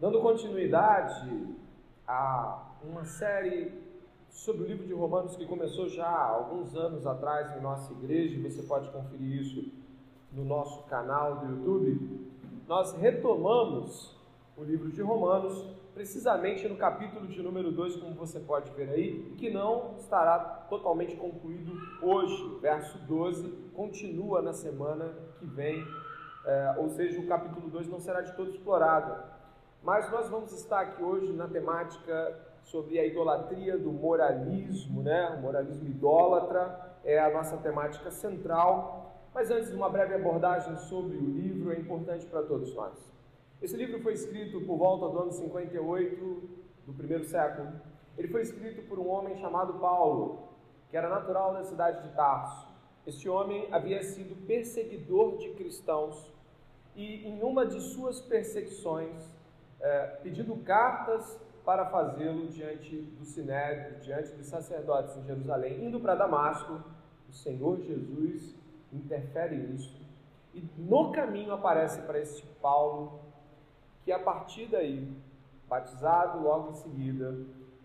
Dando continuidade a uma série sobre o livro de Romanos que começou já há alguns anos atrás em nossa igreja, você pode conferir isso no nosso canal do YouTube. Nós retomamos o livro de Romanos precisamente no capítulo de número 2, como você pode ver aí, que não estará totalmente concluído hoje. Verso 12 continua na semana que vem, é, ou seja, o capítulo 2 não será de todo explorado. Mas nós vamos estar aqui hoje na temática sobre a idolatria do moralismo, né? O moralismo idólatra é a nossa temática central. Mas antes uma breve abordagem sobre o livro, é importante para todos nós. Esse livro foi escrito por volta do ano 58 do primeiro século. Ele foi escrito por um homem chamado Paulo, que era natural da cidade de Tarso. Este homem havia sido perseguidor de cristãos e, em uma de suas perseguições, é, pedindo cartas para fazê-lo diante do sinédrio, diante dos sacerdotes em Jerusalém, indo para Damasco, o Senhor Jesus interfere nisso e no caminho aparece para este Paulo que a partir daí, batizado logo em seguida,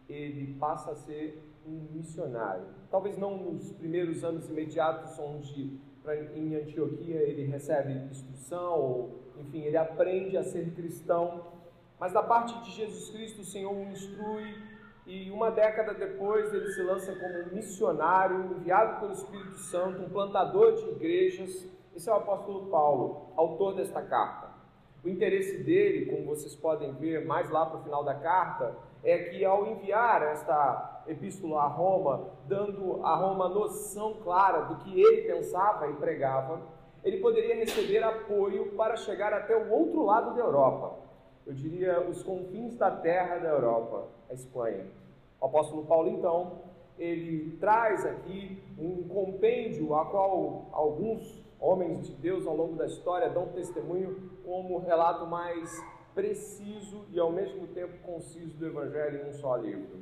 ele passa a ser um missionário. Talvez não nos primeiros anos imediatos, onde em Antioquia ele recebe instrução, ou enfim, ele aprende a ser cristão, mas da parte de Jesus Cristo o Senhor o instrui e uma década depois ele se lança como missionário, enviado pelo Espírito Santo, um plantador de igrejas. Esse é o apóstolo Paulo, autor desta carta. O interesse dele, como vocês podem ver mais lá para o final da carta, é que ao enviar esta epístola a Roma, dando a Roma noção clara do que ele pensava e pregava, ele poderia receber apoio para chegar até o outro lado da Europa. Eu diria os confins da terra da Europa, a Espanha. O apóstolo Paulo, então, ele traz aqui um compêndio a qual alguns homens de Deus ao longo da história dão testemunho como relato mais preciso e ao mesmo tempo conciso do Evangelho em um só livro.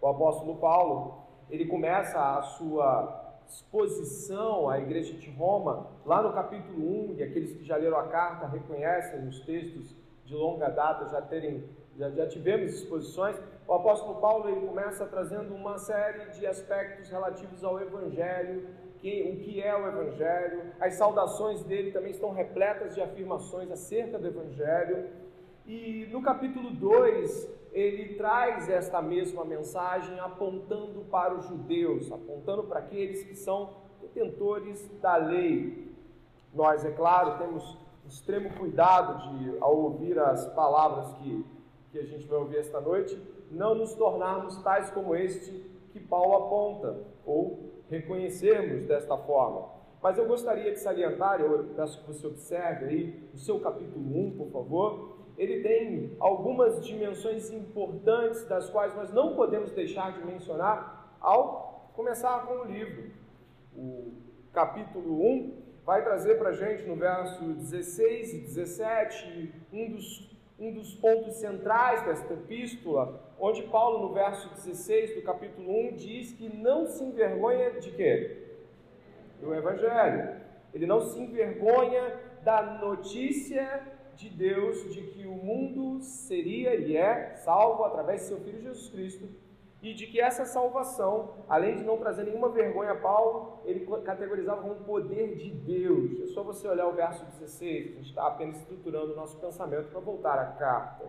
O apóstolo Paulo, ele começa a sua exposição à igreja de Roma, lá no capítulo 1, e aqueles que já leram a carta reconhecem os textos de longa data já terem já, já tivemos exposições. O apóstolo Paulo ele começa trazendo uma série de aspectos relativos ao evangelho, que, o que é o Evangelho. As saudações dele também estão repletas de afirmações acerca do Evangelho. E no capítulo 2, ele traz esta mesma mensagem apontando para os judeus, apontando para aqueles que são detentores da lei. Nós, é claro, temos extremo cuidado de, ao ouvir as palavras que, que a gente vai ouvir esta noite, não nos tornarmos tais como este que Paulo aponta, ou reconhecermos desta forma. Mas eu gostaria de salientar, eu peço que você observe aí o seu capítulo 1, por favor. Ele tem algumas dimensões importantes das quais nós não podemos deixar de mencionar ao começar com o livro. O capítulo 1 vai trazer para a gente no verso 16 e 17 um dos um dos pontos centrais desta epístola, onde Paulo, no verso 16 do capítulo 1, diz que não se envergonha de quê? Do Evangelho. Ele não se envergonha da notícia de Deus de que o mundo seria e é salvo através de seu Filho Jesus Cristo e de que essa salvação, além de não trazer nenhuma vergonha a Paulo, ele categorizava como poder de Deus. É só você olhar o verso 16, a gente está apenas estruturando o nosso pensamento para voltar à carta.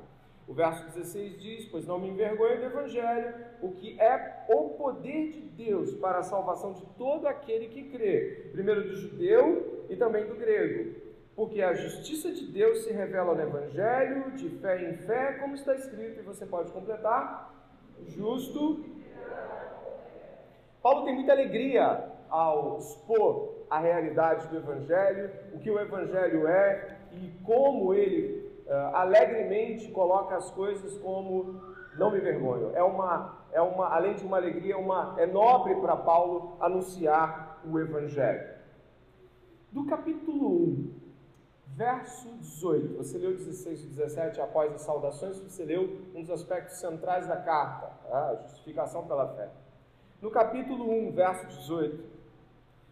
O verso 16 diz: Pois não me envergonho do Evangelho, o que é o poder de Deus para a salvação de todo aquele que crê, primeiro do judeu e também do grego. Porque a justiça de Deus se revela no Evangelho, de fé em fé, como está escrito, e você pode completar justo. Paulo tem muita alegria ao expor a realidade do Evangelho, o que o Evangelho é e como ele uh, alegremente coloca as coisas como não me vergonho. É uma, é uma, além de uma alegria, uma, é nobre para Paulo anunciar o Evangelho. Do capítulo 1 verso 18. Você leu 16 e 17 após as saudações, você leu um dos aspectos centrais da carta, tá? a justificação pela fé. No capítulo 1, verso 18,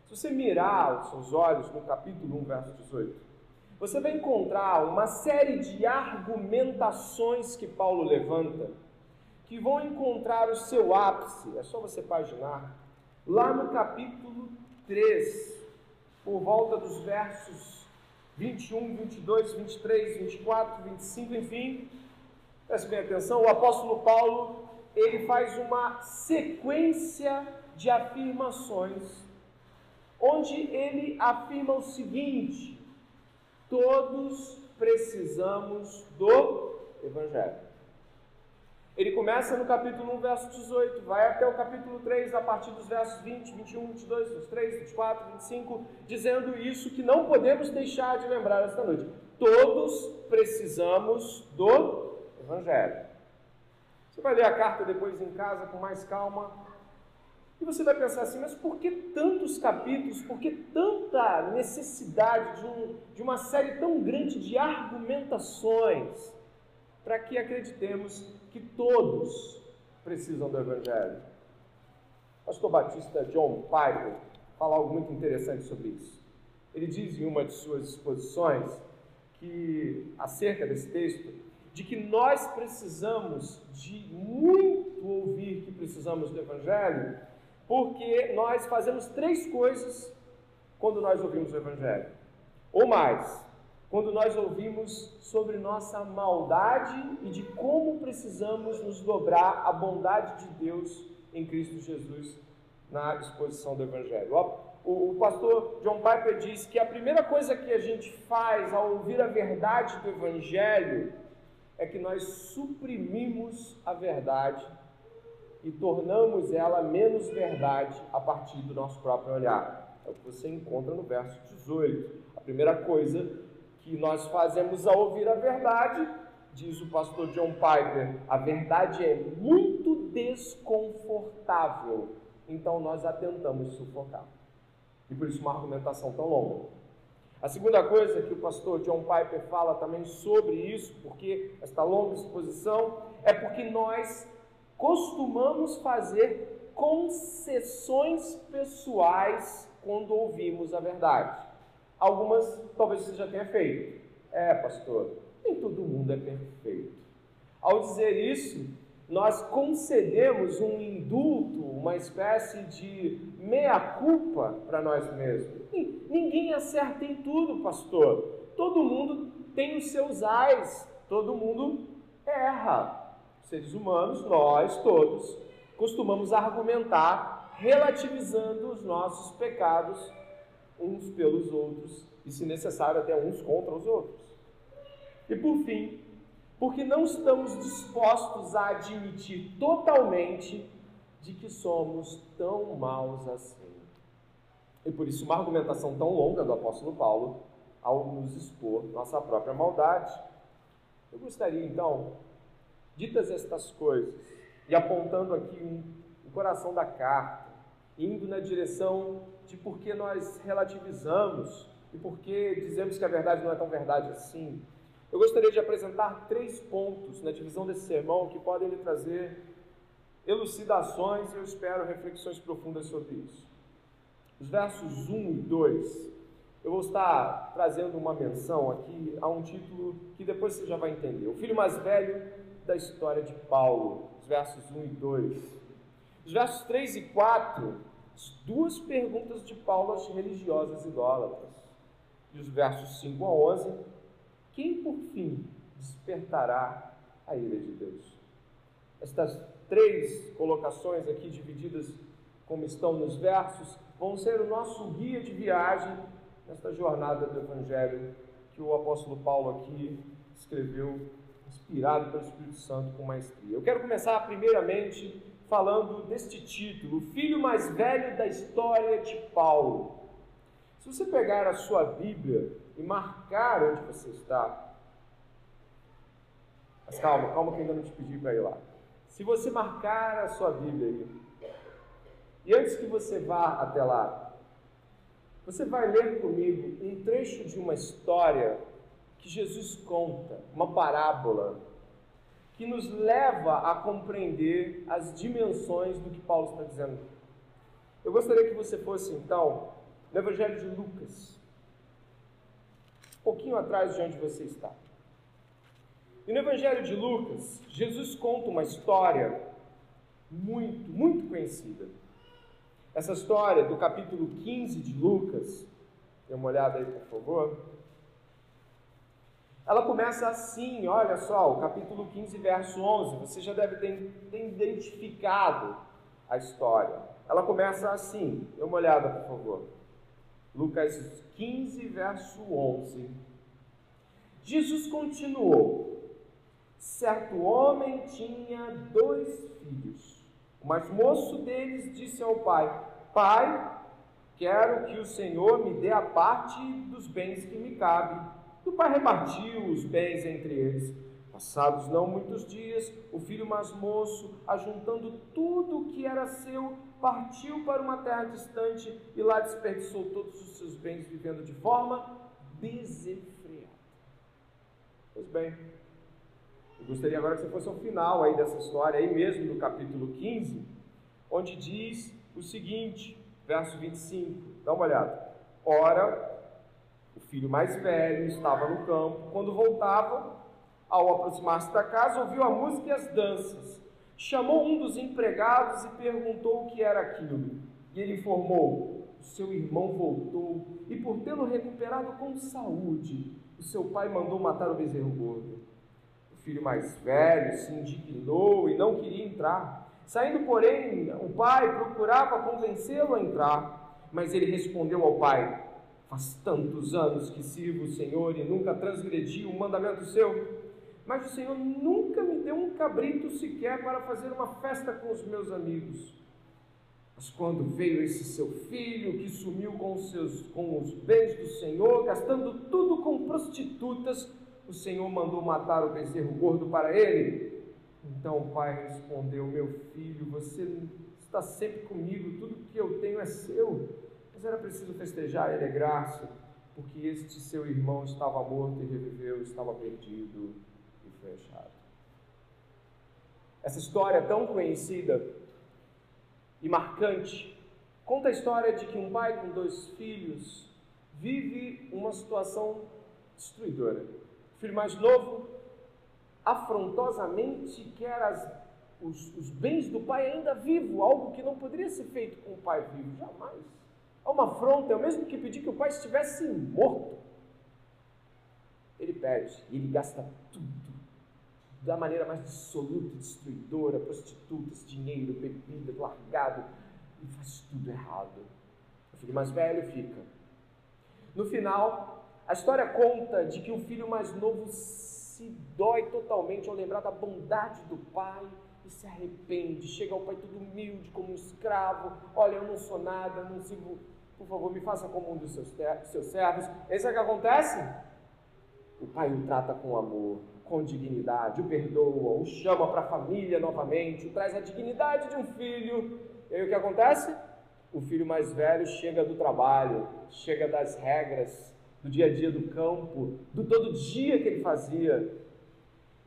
se você mirar os seus olhos no capítulo 1, verso 18, você vai encontrar uma série de argumentações que Paulo levanta que vão encontrar o seu ápice, é só você paginar, lá no capítulo 3, por volta dos versos 21, 22, 23, 24, 25, enfim. Preste bem atenção, o apóstolo Paulo, ele faz uma sequência de afirmações, onde ele afirma o seguinte: todos precisamos do Evangelho. Ele começa no capítulo 1, verso 18, vai até o capítulo 3, a partir dos versos 20, 21, 22, 23, 24, 25, dizendo isso que não podemos deixar de lembrar esta noite. Todos precisamos do Evangelho. Você vai ler a carta depois em casa com mais calma, e você vai pensar assim, mas por que tantos capítulos, por que tanta necessidade de, um, de uma série tão grande de argumentações para que acreditemos que todos precisam do Evangelho. O pastor Batista John Piper fala algo muito interessante sobre isso. Ele diz em uma de suas exposições que acerca desse texto de que nós precisamos de muito ouvir que precisamos do Evangelho, porque nós fazemos três coisas quando nós ouvimos o Evangelho, ou mais quando nós ouvimos sobre nossa maldade e de como precisamos nos dobrar à bondade de Deus em Cristo Jesus na exposição do Evangelho. O, o pastor John Piper diz que a primeira coisa que a gente faz ao ouvir a verdade do Evangelho é que nós suprimimos a verdade e tornamos ela menos verdade a partir do nosso próprio olhar. É o que você encontra no verso 18. A primeira coisa que nós fazemos ao ouvir a verdade, diz o pastor John Piper, a verdade é muito desconfortável, então nós a tentamos sufocar. E por isso uma argumentação tão longa. A segunda coisa que o pastor John Piper fala também sobre isso, porque esta longa exposição, é porque nós costumamos fazer concessões pessoais quando ouvimos a verdade. Algumas talvez você já tenha feito. É, pastor, nem todo mundo é perfeito. Ao dizer isso, nós concedemos um indulto, uma espécie de meia-culpa para nós mesmos. Ninguém acerta em tudo, pastor. Todo mundo tem os seus ais, todo mundo erra. Seres humanos, nós todos, costumamos argumentar relativizando os nossos pecados uns pelos outros e, se necessário, até uns contra os outros. E por fim, porque não estamos dispostos a admitir totalmente de que somos tão maus assim. E por isso, uma argumentação tão longa do apóstolo Paulo ao nos expor nossa própria maldade. Eu gostaria então, ditas estas coisas, e apontando aqui um, o coração da carta, indo na direção de por que nós relativizamos e por que dizemos que a verdade não é tão verdade assim. Eu gostaria de apresentar três pontos na divisão desse sermão que podem lhe trazer elucidações e eu espero reflexões profundas sobre isso. Os versos 1 e 2, eu vou estar trazendo uma menção aqui a um título que depois você já vai entender. O filho mais velho da história de Paulo, os versos 1 e 2. Os versos 3 e 4, as duas perguntas de Paulo às religiosas idólatras. E os versos 5 a 11, quem por fim despertará a ira de Deus? Estas três colocações aqui divididas como estão nos versos vão ser o nosso guia de viagem nesta jornada do Evangelho que o apóstolo Paulo aqui escreveu, inspirado pelo Espírito Santo com maestria. Eu quero começar primeiramente falando deste título, o filho mais velho da história de Paulo. Se você pegar a sua Bíblia e marcar onde você está, mas calma, calma que ainda não te pedi para ir lá. Se você marcar a sua Bíblia aí, e antes que você vá até lá, você vai ler comigo um trecho de uma história que Jesus conta, uma parábola que nos leva a compreender as dimensões do que Paulo está dizendo. Eu gostaria que você fosse, então, no Evangelho de Lucas. pouquinho atrás de onde você está. E no Evangelho de Lucas, Jesus conta uma história muito, muito conhecida. Essa história do capítulo 15 de Lucas, dê uma olhada aí, por favor. Ela começa assim, olha só, o capítulo 15, verso 11. Você já deve ter, ter identificado a história. Ela começa assim, dê uma olhada, por favor. Lucas 15, verso 11. Jesus continuou: Certo homem tinha dois filhos. O mais moço deles disse ao pai: Pai, quero que o Senhor me dê a parte dos bens que me cabe. E o pai repartiu os bens entre eles. Passados não muitos dias, o filho mais moço, ajuntando tudo o que era seu, partiu para uma terra distante e lá desperdiçou todos os seus bens, vivendo de forma desenfreada. Pois bem, eu gostaria agora que você fosse ao final aí dessa história, aí mesmo no capítulo 15, onde diz o seguinte, verso 25, dá uma olhada. Ora, o filho mais velho estava no campo. Quando voltava, ao aproximar-se da casa, ouviu a música e as danças. Chamou um dos empregados e perguntou o que era aquilo. E ele informou: o seu irmão voltou e, por tê-lo recuperado com saúde, o seu pai mandou matar o bezerro gordo. O filho mais velho se indignou e não queria entrar. Saindo, porém, o pai procurava convencê-lo a entrar, mas ele respondeu ao pai: Faz tantos anos que sirvo o Senhor e nunca transgredi um mandamento seu. Mas o Senhor nunca me deu um cabrito sequer para fazer uma festa com os meus amigos. Mas quando veio esse seu filho que sumiu com os, seus, com os bens do Senhor, gastando tudo com prostitutas, o Senhor mandou matar o bezerro gordo para ele. Então o pai respondeu: Meu filho, você está sempre comigo, tudo que eu tenho é seu. Mas era preciso festejar ele é graça, porque este seu irmão estava morto e reviveu, estava perdido e foi achado. Essa história tão conhecida e marcante conta a história de que um pai com dois filhos vive uma situação destruidora. O filho mais novo afrontosamente quer as, os, os bens do pai ainda vivo, algo que não poderia ser feito com o pai vivo, jamais. É uma afronta, é o mesmo que pedir que o pai estivesse morto. Ele pede e ele gasta tudo da maneira mais dissoluta destruidora, prostitutas, dinheiro, bebida, largado, e faz tudo errado. O filho mais velho fica. No final, a história conta de que o filho mais novo se dói totalmente ao lembrar da bondade do pai e se arrepende. Chega ao pai todo humilde, como um escravo. Olha, eu não sou nada, não sirvo por favor, me faça como um dos seus, seus servos. Esse é o que acontece? O pai o trata com amor, com dignidade, o perdoa, o chama para a família novamente, o traz a dignidade de um filho. E aí o que acontece? O filho mais velho chega do trabalho, chega das regras, do dia a dia do campo, do todo dia que ele fazia.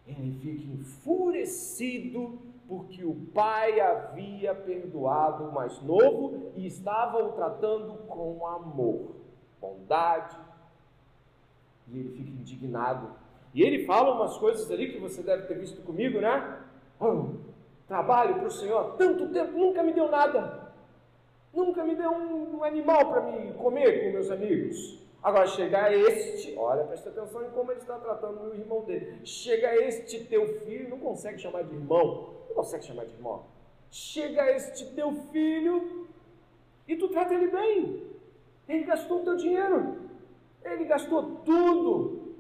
Ele fica enfurecido porque o pai havia perdoado o mais novo e estava o tratando com amor, bondade. E ele fica indignado. E ele fala umas coisas ali que você deve ter visto comigo, né? Oh, trabalho para o Senhor tanto tempo, nunca me deu nada. Nunca me deu um, um animal para me comer com meus amigos. Agora chega este, olha, presta atenção em como ele está tratando o irmão dele. Chega este teu filho, não consegue chamar de irmão, consegue chamar de irmão. Chega este teu filho e tu trata ele bem. Ele gastou o teu dinheiro. Ele gastou tudo.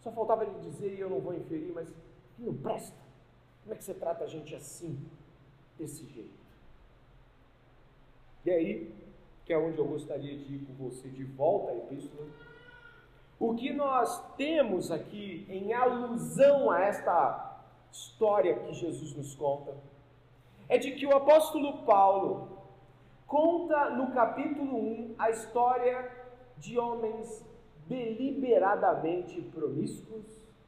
Só faltava ele dizer, e eu não vou inferir, mas não presta. Como é que você trata a gente assim, desse jeito? E aí, que é onde eu gostaria de ir com você de volta à epístola. O que nós temos aqui em alusão a esta história que Jesus nos conta é de que o apóstolo Paulo conta no capítulo 1 a história de homens deliberadamente promíscuos,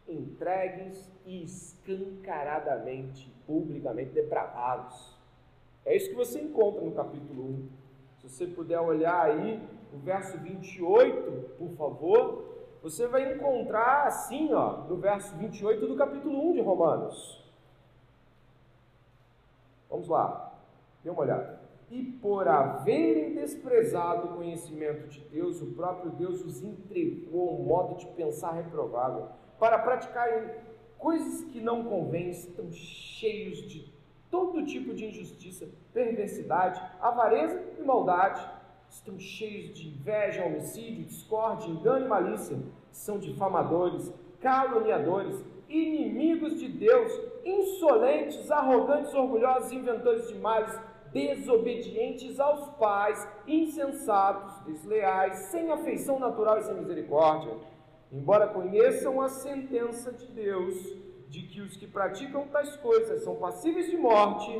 entregues e escancaradamente, publicamente depravados. É isso que você encontra no capítulo 1. Se você puder olhar aí o verso 28, por favor, você vai encontrar assim, ó, no verso 28 do capítulo 1 de Romanos. Vamos lá, dê uma olhada. E por haverem desprezado o conhecimento de Deus, o próprio Deus os entregou um modo de pensar reprovável, para praticarem coisas que não convêm, estão cheios de todo tipo de injustiça, perversidade, avareza e maldade. Estão cheios de inveja, homicídio, discórdia, engano e malícia. São difamadores, caluniadores, inimigos de Deus, insolentes, arrogantes, orgulhosos, inventores de males, desobedientes aos pais, insensatos, desleais, sem afeição natural e sem misericórdia. Embora conheçam a sentença de Deus, de que os que praticam tais coisas são passíveis de morte,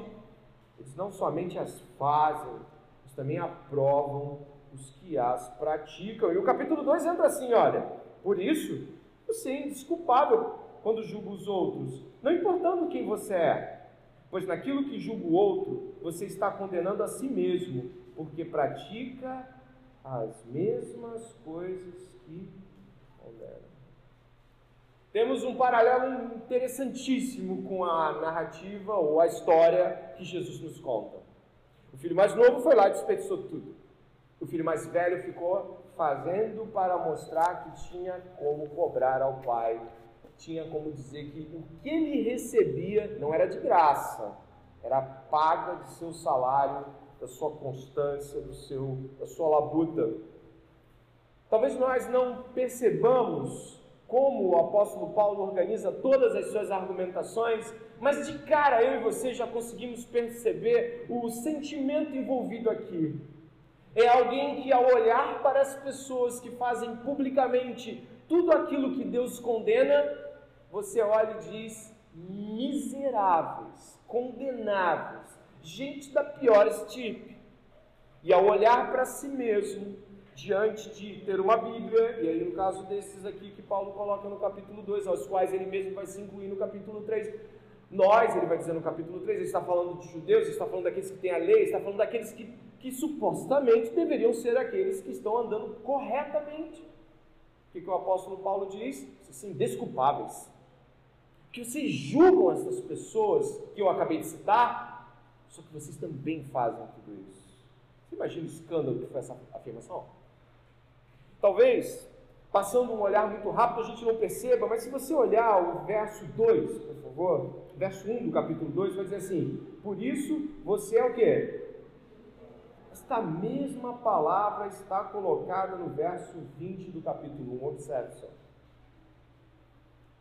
eles não somente as fazem, mas também aprovam os que as praticam. E o capítulo 2 entra assim: olha, por isso, você é indesculpável quando julga os outros, não importando quem você é, pois naquilo que julga o outro, você está condenando a si mesmo, porque pratica as mesmas coisas que condena. Temos um paralelo interessantíssimo com a narrativa ou a história que Jesus nos conta. O filho mais novo foi lá e desperdiçou tudo. O filho mais velho ficou fazendo para mostrar que tinha como cobrar ao pai, tinha como dizer que o que ele recebia não era de graça, era paga de seu salário, da sua constância, do seu, da sua labuta. Talvez nós não percebamos como o apóstolo Paulo organiza todas as suas argumentações, mas de cara eu e você já conseguimos perceber o sentimento envolvido aqui. É alguém que, ao olhar para as pessoas que fazem publicamente tudo aquilo que Deus condena, você olha e diz: miseráveis, condenáveis, gente da pior estirpe. E ao olhar para si mesmo, diante de ter uma Bíblia, e aí no caso desses aqui que Paulo coloca no capítulo 2, aos quais ele mesmo vai se incluir no capítulo 3. Nós, ele vai dizer no capítulo 3, ele está falando de judeus, ele está falando daqueles que têm a lei, ele está falando daqueles que, que supostamente deveriam ser aqueles que estão andando corretamente. O que, que o apóstolo Paulo diz? Assim, desculpáveis. Que vocês julgam essas pessoas que eu acabei de citar, só que vocês também fazem tudo isso. Você imagina o escândalo que foi essa afirmação? Talvez, passando um olhar muito rápido, a gente não perceba, mas se você olhar o verso 2, por favor, verso 1 do capítulo 2, vai dizer assim: Por isso você é o que? Esta mesma palavra está colocada no verso 20 do capítulo 1, observe só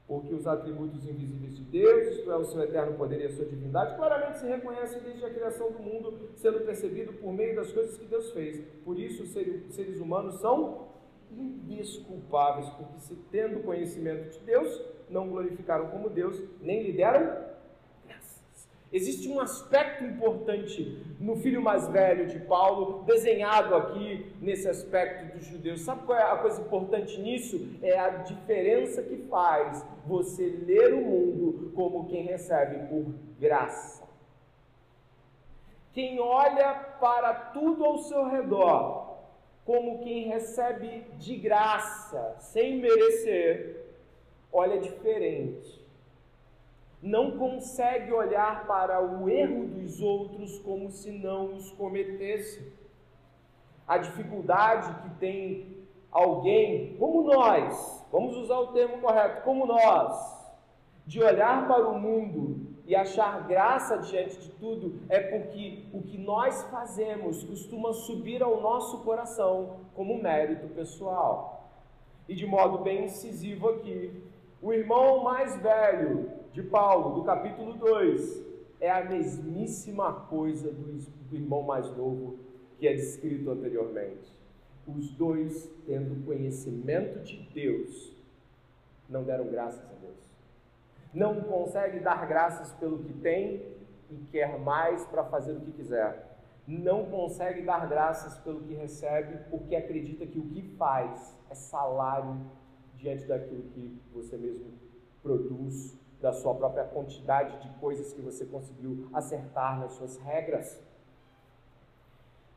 porque os atributos invisíveis de Deus, isto é, o seu eterno poder e a sua divindade, claramente se reconhecem desde a criação do mundo, sendo percebido por meio das coisas que Deus fez. Por isso, os seres humanos são indesculpáveis, porque se tendo conhecimento de Deus, não glorificaram como Deus, nem lhe deram Existe um aspecto importante no filho mais velho de Paulo, desenhado aqui nesse aspecto dos judeus. Sabe qual é a coisa importante nisso? É a diferença que faz você ler o mundo como quem recebe por graça. Quem olha para tudo ao seu redor como quem recebe de graça, sem merecer, olha diferente não consegue olhar para o erro dos outros como se não os cometesse. A dificuldade que tem alguém, como nós, vamos usar o termo correto, como nós, de olhar para o mundo e achar graça diante de tudo, é porque o que nós fazemos costuma subir ao nosso coração como mérito pessoal. E de modo bem incisivo aqui, o irmão mais velho de Paulo, do capítulo 2, é a mesmíssima coisa do, irmão mais novo que é descrito anteriormente. Os dois, tendo conhecimento de Deus, não deram graças a Deus. Não consegue dar graças pelo que tem e quer mais para fazer o que quiser. Não consegue dar graças pelo que recebe porque acredita que o que faz é salário diante daquilo que você mesmo produz da sua própria quantidade de coisas que você conseguiu acertar nas suas regras.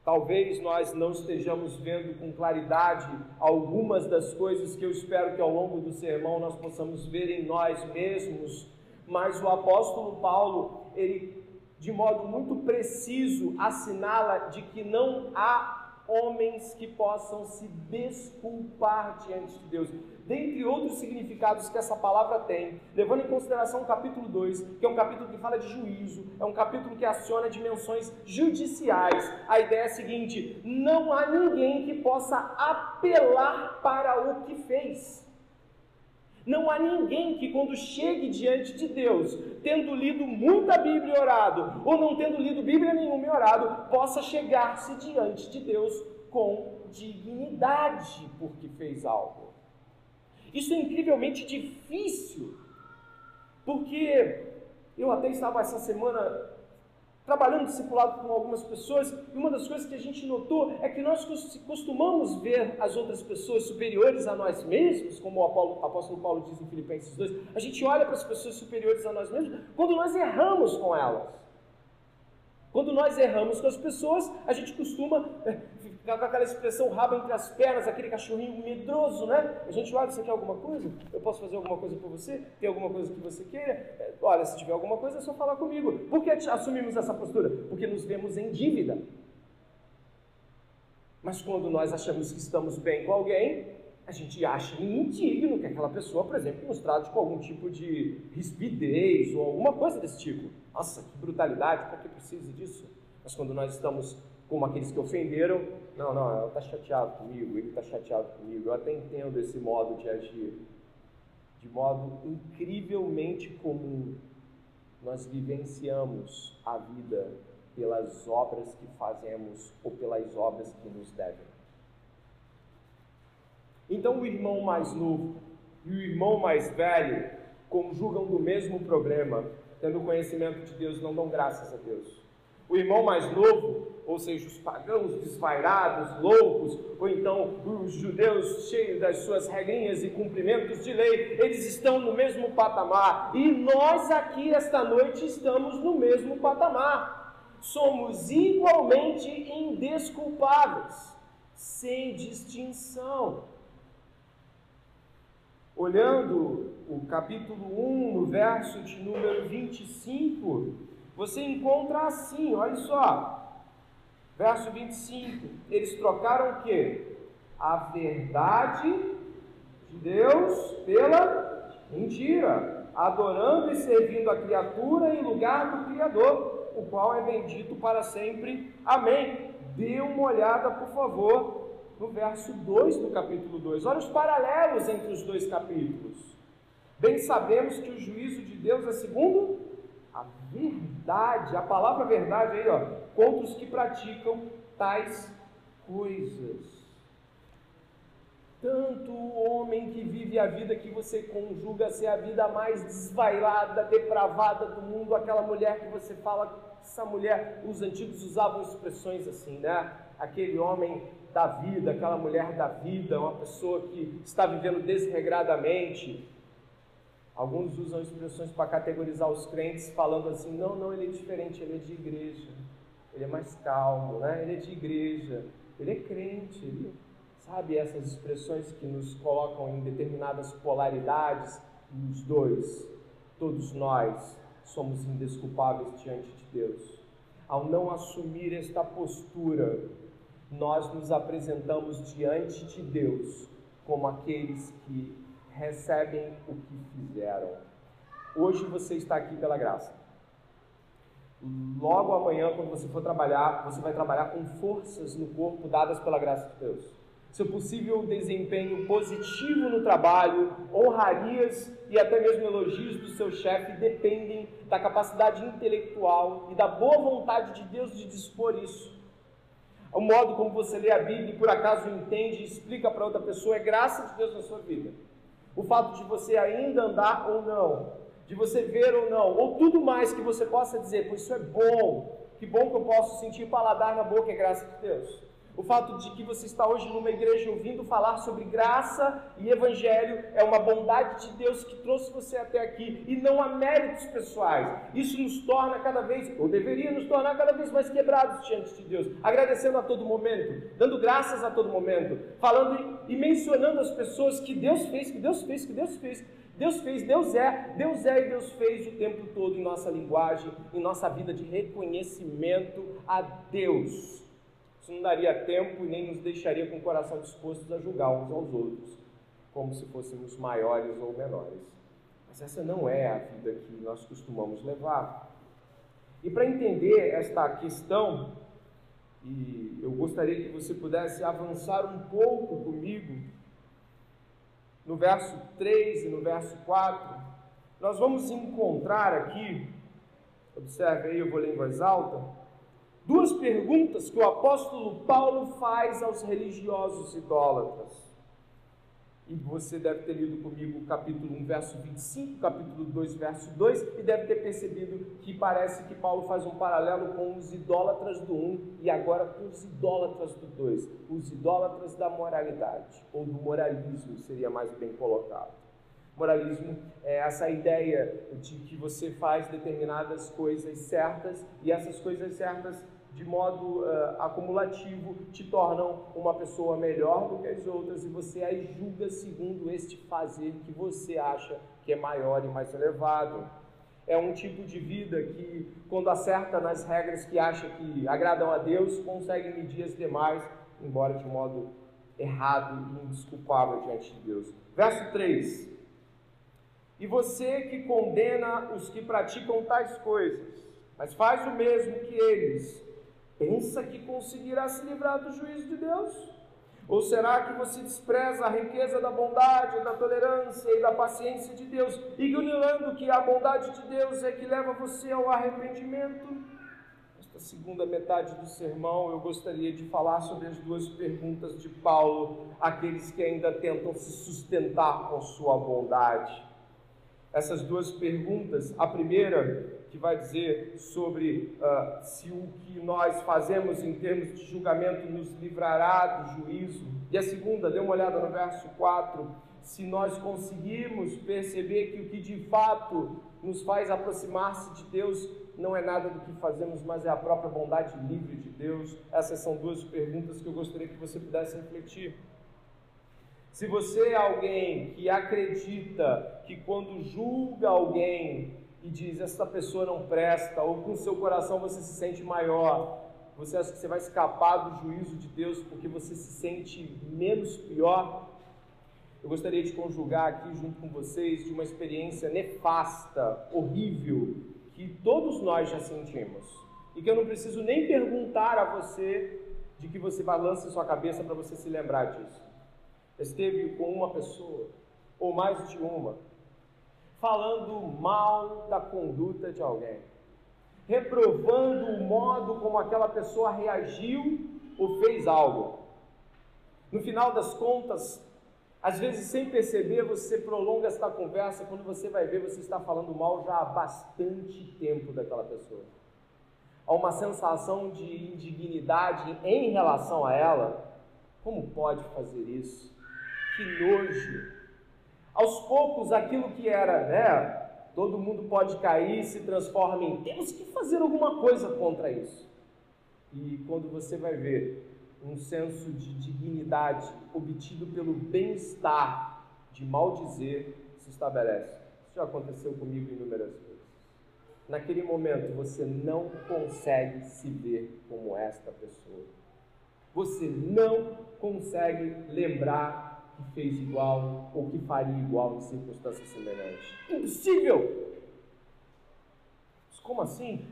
Talvez nós não estejamos vendo com claridade algumas das coisas que eu espero que ao longo do sermão nós possamos ver em nós mesmos, mas o apóstolo Paulo, ele de modo muito preciso assinala de que não há homens que possam se desculpar diante de Deus. Dentre outros significados que essa palavra tem, levando em consideração o capítulo 2, que é um capítulo que fala de juízo, é um capítulo que aciona dimensões judiciais. A ideia é a seguinte: não há ninguém que possa apelar para o que fez. Não há ninguém que, quando chegue diante de Deus, tendo lido muita Bíblia e orado, ou não tendo lido Bíblia nenhuma e orado, possa chegar-se diante de Deus com dignidade porque fez algo. Isso é incrivelmente difícil, porque eu até estava essa semana trabalhando discipulado com algumas pessoas, e uma das coisas que a gente notou é que nós costumamos ver as outras pessoas superiores a nós mesmos, como o apóstolo Paulo diz em Filipenses 2, a gente olha para as pessoas superiores a nós mesmos quando nós erramos com elas. Quando nós erramos com as pessoas, a gente costuma com aquela expressão rabo entre as pernas, aquele cachorrinho medroso, né? A gente olha, você quer alguma coisa? Eu posso fazer alguma coisa por você? Tem alguma coisa que você queira? É, olha, se tiver alguma coisa é só falar comigo. Por que assumimos essa postura? Porque nos vemos em dívida. Mas quando nós achamos que estamos bem com alguém, a gente acha indigno que aquela pessoa, por exemplo, nos trate com algum tipo de rispidez ou alguma coisa desse tipo. Nossa, que brutalidade, para que precisa disso? Mas quando nós estamos como aqueles que ofenderam, não, não, ela está chateado comigo, ele está chateado comigo, eu até entendo esse modo de agir. De modo incrivelmente comum, nós vivenciamos a vida pelas obras que fazemos ou pelas obras que nos devem. Então o irmão mais novo e o irmão mais velho conjugam do mesmo problema, tendo conhecimento de Deus, não dão graças a Deus. O irmão mais novo, ou seja, os pagãos desvairados, loucos, ou então os judeus cheios das suas regrinhas e cumprimentos de lei, eles estão no mesmo patamar. E nós aqui esta noite estamos no mesmo patamar. Somos igualmente indesculpáveis, sem distinção. Olhando o capítulo 1, no verso de número 25, você encontra assim, olha só. Verso 25, eles trocaram o que? A verdade de Deus pela mentira, adorando e servindo a criatura em lugar do Criador, o qual é bendito para sempre. Amém. Dê uma olhada, por favor, no verso 2 do capítulo 2. Olha os paralelos entre os dois capítulos. Bem sabemos que o juízo de Deus é segundo a verdade, a palavra verdade aí, ó, contra os que praticam tais coisas. Tanto o homem que vive a vida que você conjuga ser a vida mais desvairada, depravada do mundo, aquela mulher que você fala, essa mulher, os antigos usavam expressões assim, né? Aquele homem da vida, aquela mulher da vida, uma pessoa que está vivendo desregradamente. Alguns usam expressões para categorizar os crentes, falando assim: não, não, ele é diferente, ele é de igreja, ele é mais calmo, né? ele é de igreja, ele é crente, ele, sabe essas expressões que nos colocam em determinadas polaridades, os dois, todos nós somos indesculpáveis diante de Deus. Ao não assumir esta postura, nós nos apresentamos diante de Deus como aqueles que recebem o que fizeram. Hoje você está aqui pela graça. Logo amanhã, quando você for trabalhar, você vai trabalhar com forças no corpo dadas pela graça de Deus. Seu possível desempenho positivo no trabalho, honrarias e até mesmo elogios do seu chefe dependem da capacidade intelectual e da boa vontade de Deus de dispor isso o modo como você lê a Bíblia e por acaso entende e explica para outra pessoa é graça de Deus na sua vida. O fato de você ainda andar ou não, de você ver ou não, ou tudo mais que você possa dizer, pois isso é bom, que bom que eu posso sentir paladar na boca, é graça de Deus. O fato de que você está hoje numa igreja ouvindo falar sobre graça e evangelho é uma bondade de Deus que trouxe você até aqui e não há méritos pessoais. Isso nos torna cada vez, ou deveria nos tornar cada vez mais quebrados diante de Deus, agradecendo a todo momento, dando graças a todo momento, falando e mencionando as pessoas que Deus fez, que Deus fez, que Deus fez. Deus fez, Deus é, Deus é e Deus fez o tempo todo em nossa linguagem, em nossa vida de reconhecimento a Deus. Isso não daria tempo e nem nos deixaria com o coração disposto a julgar uns aos outros, como se fôssemos maiores ou menores. Mas essa não é a vida que nós costumamos levar. E para entender esta questão, e eu gostaria que você pudesse avançar um pouco comigo no verso 3 e no verso 4, nós vamos encontrar aqui, observe aí, eu vou ler em voz alta, Duas perguntas que o apóstolo Paulo faz aos religiosos idólatras. E você deve ter lido comigo o capítulo 1, verso 25, capítulo 2, verso 2, e deve ter percebido que parece que Paulo faz um paralelo com os idólatras do 1 e agora com os idólatras do 2, os idólatras da moralidade, ou do moralismo, seria mais bem colocado. Moralismo é essa ideia de que você faz determinadas coisas certas e essas coisas certas, de modo uh, acumulativo, te tornam uma pessoa melhor do que as outras e você as julga segundo este fazer que você acha que é maior e mais elevado. É um tipo de vida que, quando acerta nas regras que acha que agradam a Deus, consegue medir as demais, embora de modo errado e indesculpável diante de Deus. Verso 3. E você que condena os que praticam tais coisas, mas faz o mesmo que eles, pensa que conseguirá se livrar do juízo de Deus? Ou será que você despreza a riqueza da bondade, da tolerância e da paciência de Deus, ignorando que a bondade de Deus é que leva você ao arrependimento? Nesta segunda metade do sermão, eu gostaria de falar sobre as duas perguntas de Paulo, aqueles que ainda tentam se sustentar com sua bondade essas duas perguntas. A primeira, que vai dizer sobre uh, se o que nós fazemos em termos de julgamento nos livrará do juízo. E a segunda, dê uma olhada no verso 4, se nós conseguirmos perceber que o que de fato nos faz aproximar-se de Deus não é nada do que fazemos, mas é a própria bondade livre de Deus. Essas são duas perguntas que eu gostaria que você pudesse refletir. Se você é alguém que acredita que quando julga alguém e diz essa pessoa não presta, ou com seu coração você se sente maior, você acha que você vai escapar do juízo de Deus porque você se sente menos pior? Eu gostaria de conjugar aqui junto com vocês de uma experiência nefasta, horrível, que todos nós já sentimos. E que eu não preciso nem perguntar a você de que você balance sua cabeça para você se lembrar disso esteve com uma pessoa, ou mais de uma, falando mal da conduta de alguém, reprovando o modo como aquela pessoa reagiu ou fez algo. No final das contas, às vezes sem perceber, você prolonga esta conversa, quando você vai ver, você está falando mal já há bastante tempo daquela pessoa. Há uma sensação de indignidade em relação a ela. Como pode fazer isso? Que nojo! Aos poucos, aquilo que era, né? Todo mundo pode cair, se transforma em temos que fazer alguma coisa contra isso. E quando você vai ver um senso de dignidade obtido pelo bem-estar, de mal dizer, se estabelece. Isso já aconteceu comigo inúmeras vezes. Naquele momento você não consegue se ver como esta pessoa. Você não consegue lembrar que fez igual ou que faria igual em circunstâncias semelhantes. Impossível! Mas como assim?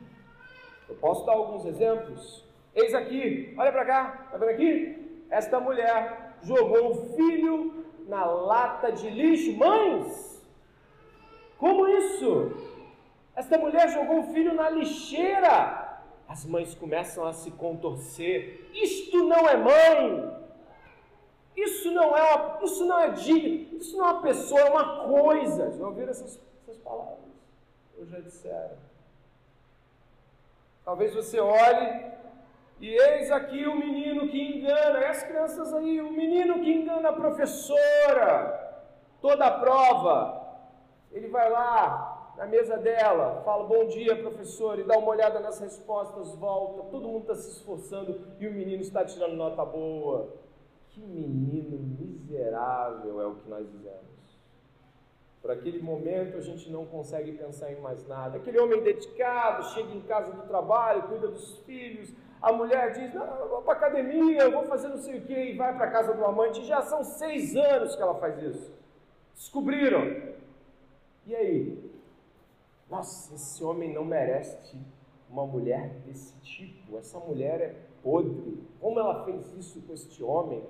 Eu posso dar alguns exemplos. Eis aqui, olha para cá, está vendo aqui? Esta mulher jogou o filho na lata de lixo. Mães, como isso? Esta mulher jogou o filho na lixeira. As mães começam a se contorcer. Isto não é mãe. Isso não é, uma, isso não é digno, isso não é uma pessoa, é uma coisa. Já ouviram essas, essas palavras? Ou já disseram? Talvez você olhe E eis aqui o menino que engana, e as crianças aí, o menino que engana a professora, toda a prova. Ele vai lá na mesa dela, fala bom dia, professor, e dá uma olhada nas respostas, volta, todo mundo está se esforçando e o menino está tirando nota boa. Que menino miserável é o que nós dizemos. Por aquele momento a gente não consegue pensar em mais nada. Aquele homem dedicado, chega em casa do trabalho, cuida dos filhos, a mulher diz: Não, eu vou para academia, eu vou fazer não sei o que, e vai para a casa do amante. Já são seis anos que ela faz isso. Descobriram. E aí? Nossa, esse homem não merece uma mulher desse tipo. Essa mulher é podre. Como ela fez isso com este homem?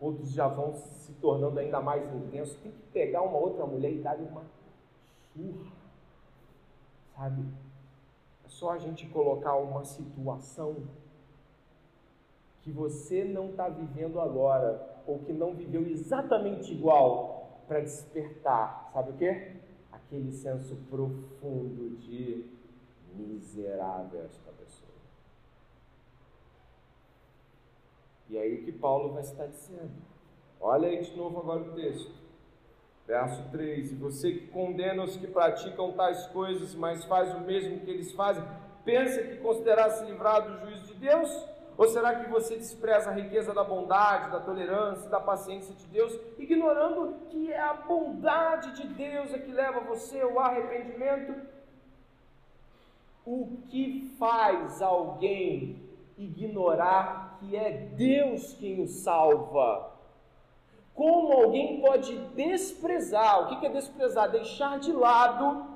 Outros já vão se tornando ainda mais intensos. Tem que pegar uma outra mulher e dar-lhe uma surra. Sabe? só a gente colocar uma situação que você não está vivendo agora, ou que não viveu exatamente igual, para despertar, sabe o que? Aquele senso profundo de miserável esta pessoa. E aí que Paulo vai estar dizendo. Olha aí de novo agora o texto. Verso 3: E você que condena os que praticam tais coisas, mas faz o mesmo que eles fazem, pensa que considerar-se livrado do juízo de Deus? Ou será que você despreza a riqueza da bondade, da tolerância, da paciência de Deus, ignorando que é a bondade de Deus é que leva você ao arrependimento? O que faz alguém ignorar que é Deus quem o salva? Como alguém pode desprezar? O que é desprezar? Deixar de lado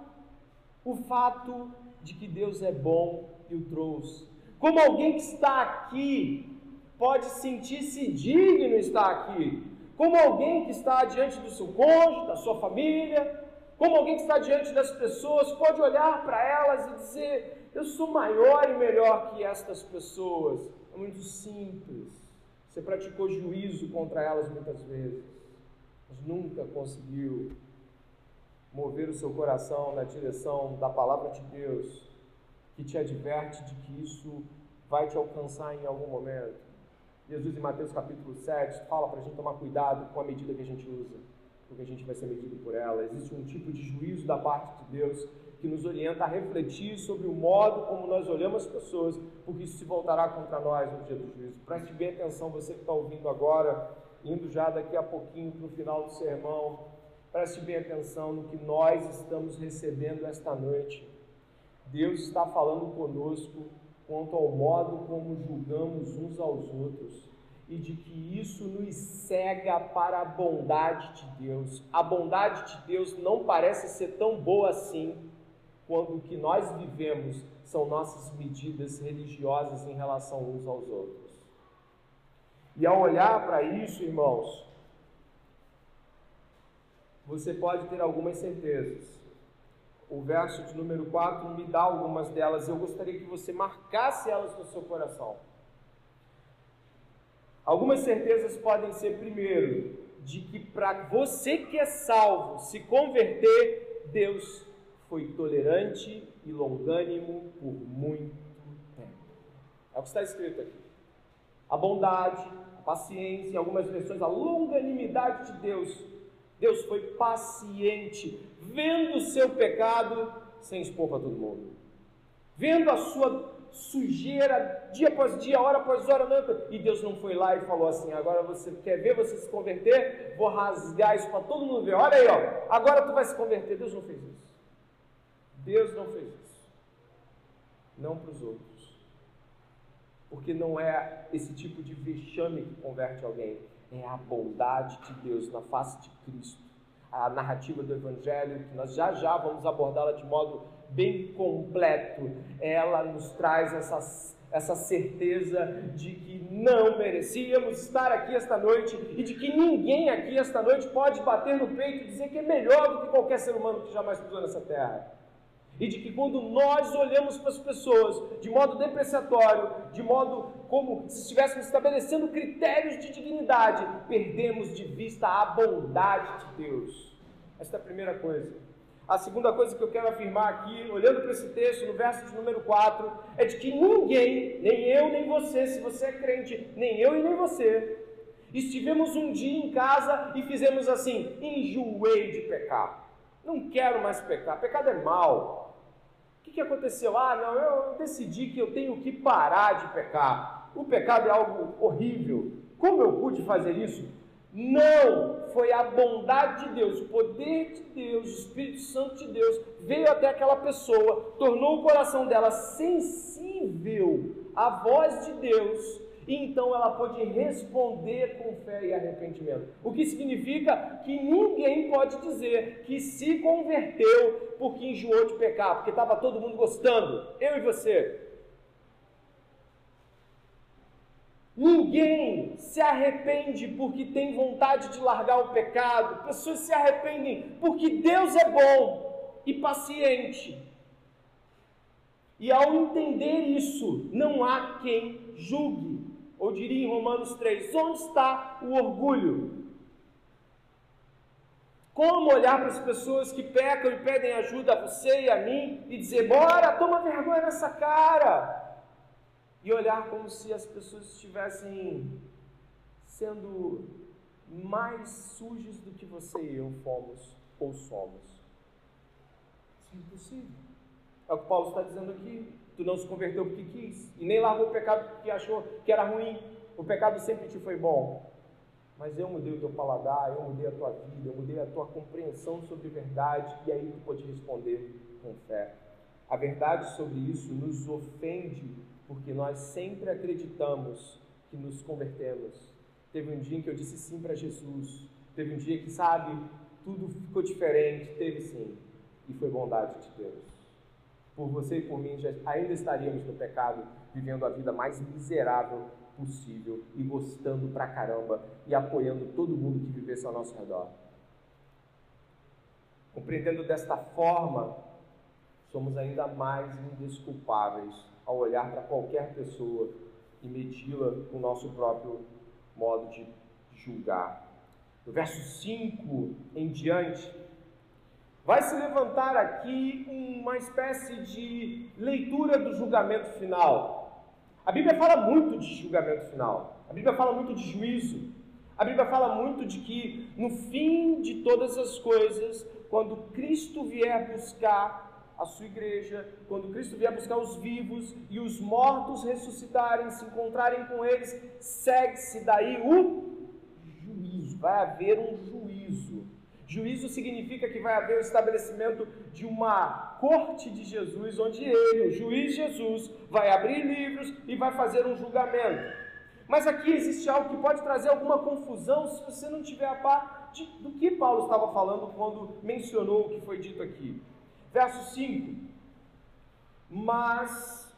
o fato de que Deus é bom e o trouxe. Como alguém que está aqui pode sentir-se digno estar aqui. Como alguém que está diante do seu cônjuge, da sua família, como alguém que está diante das pessoas, pode olhar para elas e dizer: Eu sou maior e melhor que estas pessoas. É muito simples. Você praticou juízo contra elas muitas vezes, mas nunca conseguiu mover o seu coração na direção da palavra de Deus, que te adverte de que isso vai te alcançar em algum momento. Jesus, em Mateus capítulo 7, fala para a gente tomar cuidado com a medida que a gente usa, porque a gente vai ser medido por ela. Existe um tipo de juízo da parte de Deus que nos orienta a refletir sobre o modo como nós olhamos as pessoas, porque isso se voltará contra nós no dia do juízo. Preste bem atenção, você que está ouvindo agora, indo já daqui a pouquinho para o final do sermão, preste bem atenção no que nós estamos recebendo esta noite. Deus está falando conosco quanto ao modo como julgamos uns aos outros e de que isso nos cega para a bondade de Deus. A bondade de Deus não parece ser tão boa assim quando o que nós vivemos são nossas medidas religiosas em relação uns aos outros. E ao olhar para isso, irmãos, você pode ter algumas certezas. O verso de número 4 me dá algumas delas, eu gostaria que você marcasse elas no seu coração. Algumas certezas podem ser, primeiro, de que para você que é salvo se converter, Deus foi tolerante e longânimo por muito tempo. É o que está escrito aqui. A bondade, a paciência, em algumas versões, a longanimidade de Deus. Deus foi paciente, vendo o seu pecado sem expor para todo mundo, vendo a sua sujeira dia após dia, hora após hora, e Deus não foi lá e falou assim: agora você quer ver você se converter? Vou rasgar isso para todo mundo ver. Olha aí, ó, agora tu vai se converter. Deus não fez isso. Deus não fez isso. Não para os outros. Porque não é esse tipo de vexame que converte alguém, é a bondade de Deus na face de Cristo. A narrativa do Evangelho, que nós já já vamos abordá-la de modo bem completo, ela nos traz essa, essa certeza de que não merecíamos estar aqui esta noite e de que ninguém aqui esta noite pode bater no peito e dizer que é melhor do que qualquer ser humano que jamais pisou nessa terra. E de que quando nós olhamos para as pessoas de modo depreciatório, de modo como se estivéssemos estabelecendo critérios de dignidade, perdemos de vista a bondade de Deus. Esta é a primeira coisa. A segunda coisa que eu quero afirmar aqui, olhando para esse texto, no verso de número 4, é de que ninguém, nem eu nem você, se você é crente, nem eu e nem você, estivemos um dia em casa e fizemos assim: enjoei de pecar. Não quero mais pecar. Pecado é mal. O que, que aconteceu? Ah, não, eu decidi que eu tenho que parar de pecar. O pecado é algo horrível. Como eu pude fazer isso? Não, foi a bondade de Deus, o poder de Deus, o Espírito Santo de Deus veio até aquela pessoa, tornou o coração dela sensível à voz de Deus, e então ela pôde responder com fé e arrependimento. O que significa que ninguém pode dizer que se converteu porque enjoou de pecar, porque estava todo mundo gostando, eu e você. Ninguém se arrepende porque tem vontade de largar o pecado. Pessoas se arrependem porque Deus é bom e paciente. E ao entender isso, não há quem julgue. Ou diria em Romanos 3: onde está o orgulho? Como olhar para as pessoas que pecam e pedem ajuda a você e a mim e dizer: bora, toma vergonha nessa cara? e olhar como se as pessoas estivessem sendo mais sujas do que você e eu fomos ou somos. Isso é impossível. É o que Paulo está dizendo aqui. Tu não se converteu porque quis e nem largou o pecado porque achou que era ruim. O pecado sempre te foi bom. Mas eu mudei o teu paladar, eu mudei a tua vida, eu mudei a tua compreensão sobre verdade e aí tu pode responder com fé. A verdade sobre isso nos ofende porque nós sempre acreditamos que nos convertemos. Teve um dia em que eu disse sim para Jesus, teve um dia que, sabe, tudo ficou diferente, teve sim, e foi bondade de Deus. Por você e por mim, já, ainda estaríamos no pecado, vivendo a vida mais miserável possível e gostando pra caramba e apoiando todo mundo que vivesse ao nosso redor. Compreendendo desta forma, somos ainda mais indesculpáveis ao olhar para qualquer pessoa e medi-la com o nosso próprio modo de julgar. No verso 5 em diante, vai se levantar aqui uma espécie de leitura do julgamento final. A Bíblia fala muito de julgamento final, a Bíblia fala muito de juízo, a Bíblia fala muito de que no fim de todas as coisas, quando Cristo vier buscar a sua igreja, quando Cristo vier buscar os vivos e os mortos ressuscitarem, se encontrarem com eles, segue-se daí o juízo. Vai haver um juízo. Juízo significa que vai haver o estabelecimento de uma corte de Jesus, onde ele, o juiz Jesus, vai abrir livros e vai fazer um julgamento. Mas aqui existe algo que pode trazer alguma confusão se você não tiver a par de, do que Paulo estava falando quando mencionou o que foi dito aqui. Verso 5: Mas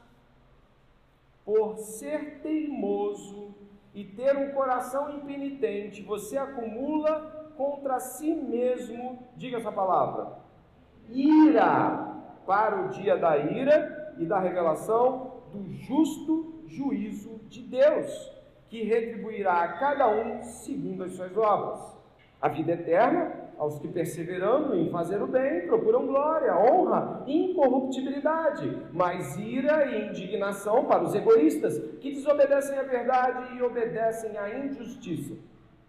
por ser teimoso e ter um coração impenitente, você acumula contra si mesmo, diga essa palavra, ira para o dia da ira e da revelação do justo juízo de Deus, que retribuirá a cada um segundo as suas obras. A vida eterna aos que perseverando em fazer o bem procuram glória, honra e incorruptibilidade, mas ira e indignação para os egoístas que desobedecem à verdade e obedecem à injustiça.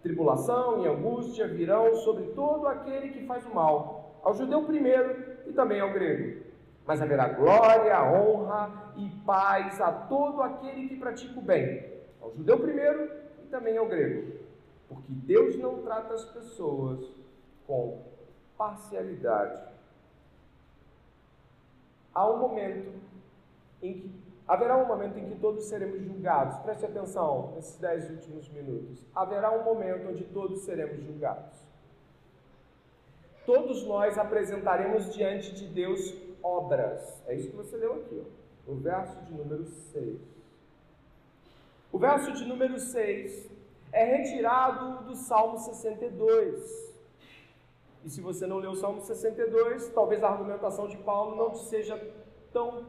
Tribulação e angústia virão sobre todo aquele que faz o mal, ao judeu primeiro e também ao grego. Mas haverá glória, honra e paz a todo aquele que pratica o bem, ao judeu primeiro e também ao grego. Porque Deus não trata as pessoas com parcialidade. Há um momento em que haverá um momento em que todos seremos julgados. Preste atenção nesses dez últimos minutos. Haverá um momento onde todos seremos julgados. Todos nós apresentaremos diante de Deus obras. É isso que você leu aqui, ó, o verso de número 6. O verso de número 6 é retirado do Salmo 62. E se você não leu o Salmo 62, talvez a argumentação de Paulo não seja tão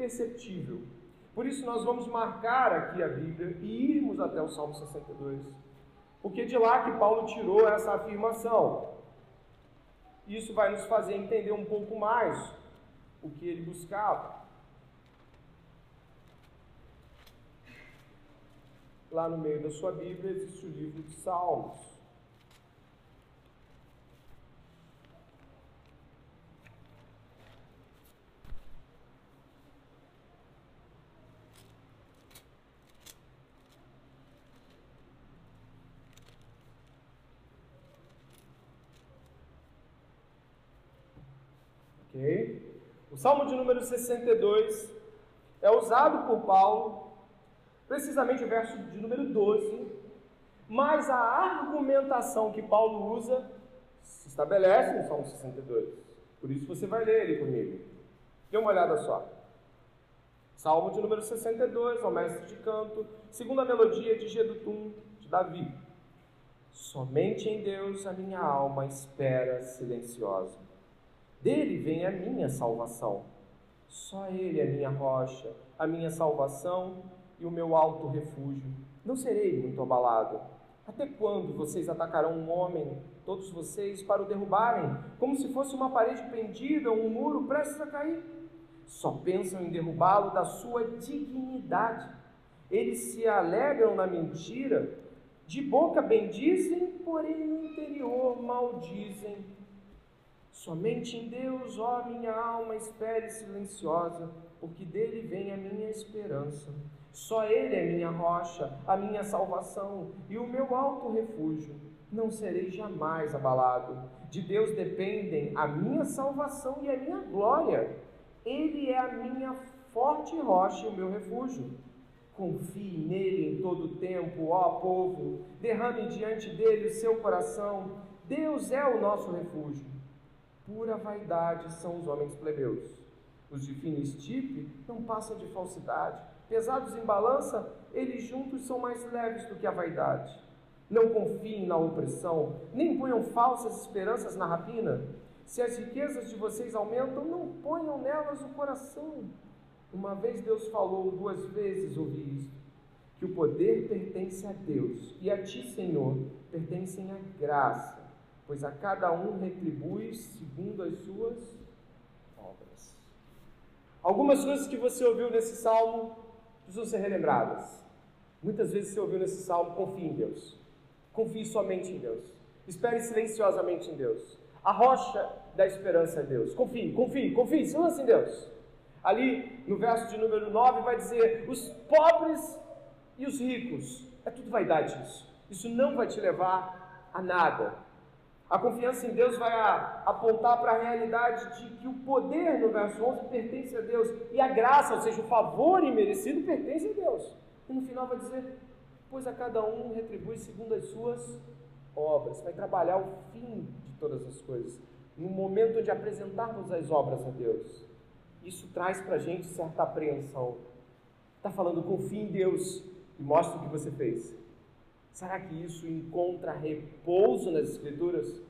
perceptível. Por isso nós vamos marcar aqui a Bíblia e irmos até o Salmo 62. Porque de lá que Paulo tirou essa afirmação. Isso vai nos fazer entender um pouco mais o que ele buscava. Lá no meio da sua Bíblia existe o livro de Salmos. Ok? O Salmo de número 62 é usado por Paulo, precisamente o verso de número 12, mas a argumentação que Paulo usa se estabelece no Salmo 62. Por isso você vai ler ele comigo. Dê uma olhada só. Salmo de número 62, ao mestre de canto, segunda melodia de Gedutum, de Davi. Somente em Deus a minha alma espera silenciosa. Dele vem a minha salvação. Só Ele é minha rocha, a minha salvação e o meu alto refúgio. Não serei muito abalado. Até quando vocês atacarão um homem, todos vocês, para o derrubarem, como se fosse uma parede pendida ou um muro prestes a cair? Só pensam em derrubá-lo da sua dignidade. Eles se alegram na mentira, de boca bendizem, porém no interior maldizem Somente em Deus, ó minha alma, espere silenciosa, porque dele vem a minha esperança. Só Ele é minha rocha, a minha salvação e o meu alto refúgio. Não serei jamais abalado. De Deus dependem a minha salvação e a minha glória. Ele é a minha forte rocha e o meu refúgio. Confie nele em todo o tempo, ó povo. Derrame diante dele o seu coração. Deus é o nosso refúgio pura vaidade são os homens plebeus. Os de fina estipe não passam de falsidade. Pesados em balança, eles juntos são mais leves do que a vaidade. Não confiem na opressão, nem ponham falsas esperanças na rapina. Se as riquezas de vocês aumentam, não ponham nelas o coração. Uma vez Deus falou, duas vezes ouvi isto, que o poder pertence a Deus e a ti, Senhor, pertencem a graça pois a cada um retribui segundo as suas obras. Algumas coisas que você ouviu nesse salmo precisam ser relembradas. Muitas vezes você ouviu nesse salmo: confie em Deus, confie somente em Deus, espere silenciosamente em Deus. A rocha da esperança é Deus. Confie, confie, confie, se lance em Deus. Ali no verso de número 9 vai dizer: os pobres e os ricos. É tudo vaidade isso. Isso não vai te levar a nada. A confiança em Deus vai apontar para a realidade de que o poder, no verso 11, pertence a Deus. E a graça, ou seja, o favor imerecido, pertence a Deus. E no final vai dizer: Pois a cada um retribui segundo as suas obras. Vai trabalhar o fim de todas as coisas. No momento de apresentarmos as obras a Deus. Isso traz para a gente certa apreensão. Está falando, confie em Deus e mostra o que você fez. Será que isso encontra repouso nas Escrituras?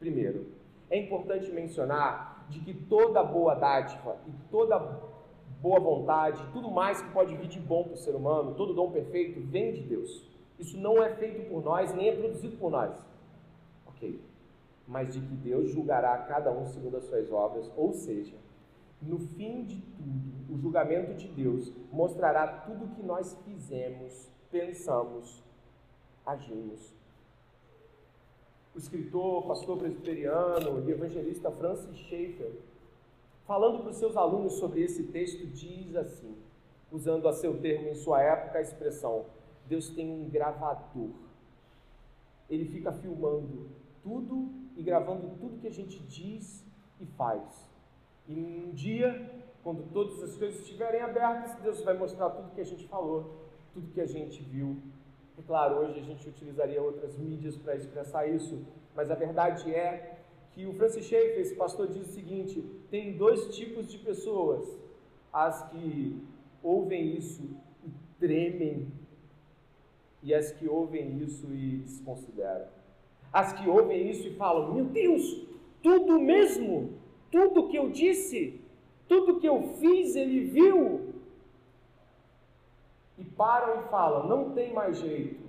Primeiro, é importante mencionar de que toda boa dádiva e toda boa vontade, tudo mais que pode vir de bom para o ser humano, todo dom perfeito, vem de Deus. Isso não é feito por nós, nem é produzido por nós. Ok. Mas de que Deus julgará cada um segundo as suas obras, ou seja, no fim de tudo, o julgamento de Deus mostrará tudo o que nós fizemos, pensamos agimos. O escritor, pastor presbiteriano e evangelista Francis Schaeffer, falando para os seus alunos sobre esse texto, diz assim, usando a seu termo em sua época a expressão: Deus tem um gravador. Ele fica filmando tudo e gravando tudo que a gente diz e faz. E um dia, quando todas as coisas estiverem abertas, Deus vai mostrar tudo que a gente falou, tudo que a gente viu é claro, hoje a gente utilizaria outras mídias para expressar isso, mas a verdade é que o Francis Schaeffer, esse pastor, diz o seguinte: tem dois tipos de pessoas, as que ouvem isso e tremem, e as que ouvem isso e desconsideram. As que ouvem isso e falam: Meu Deus, tudo mesmo, tudo que eu disse, tudo que eu fiz, ele viu e param e falam: não tem mais jeito,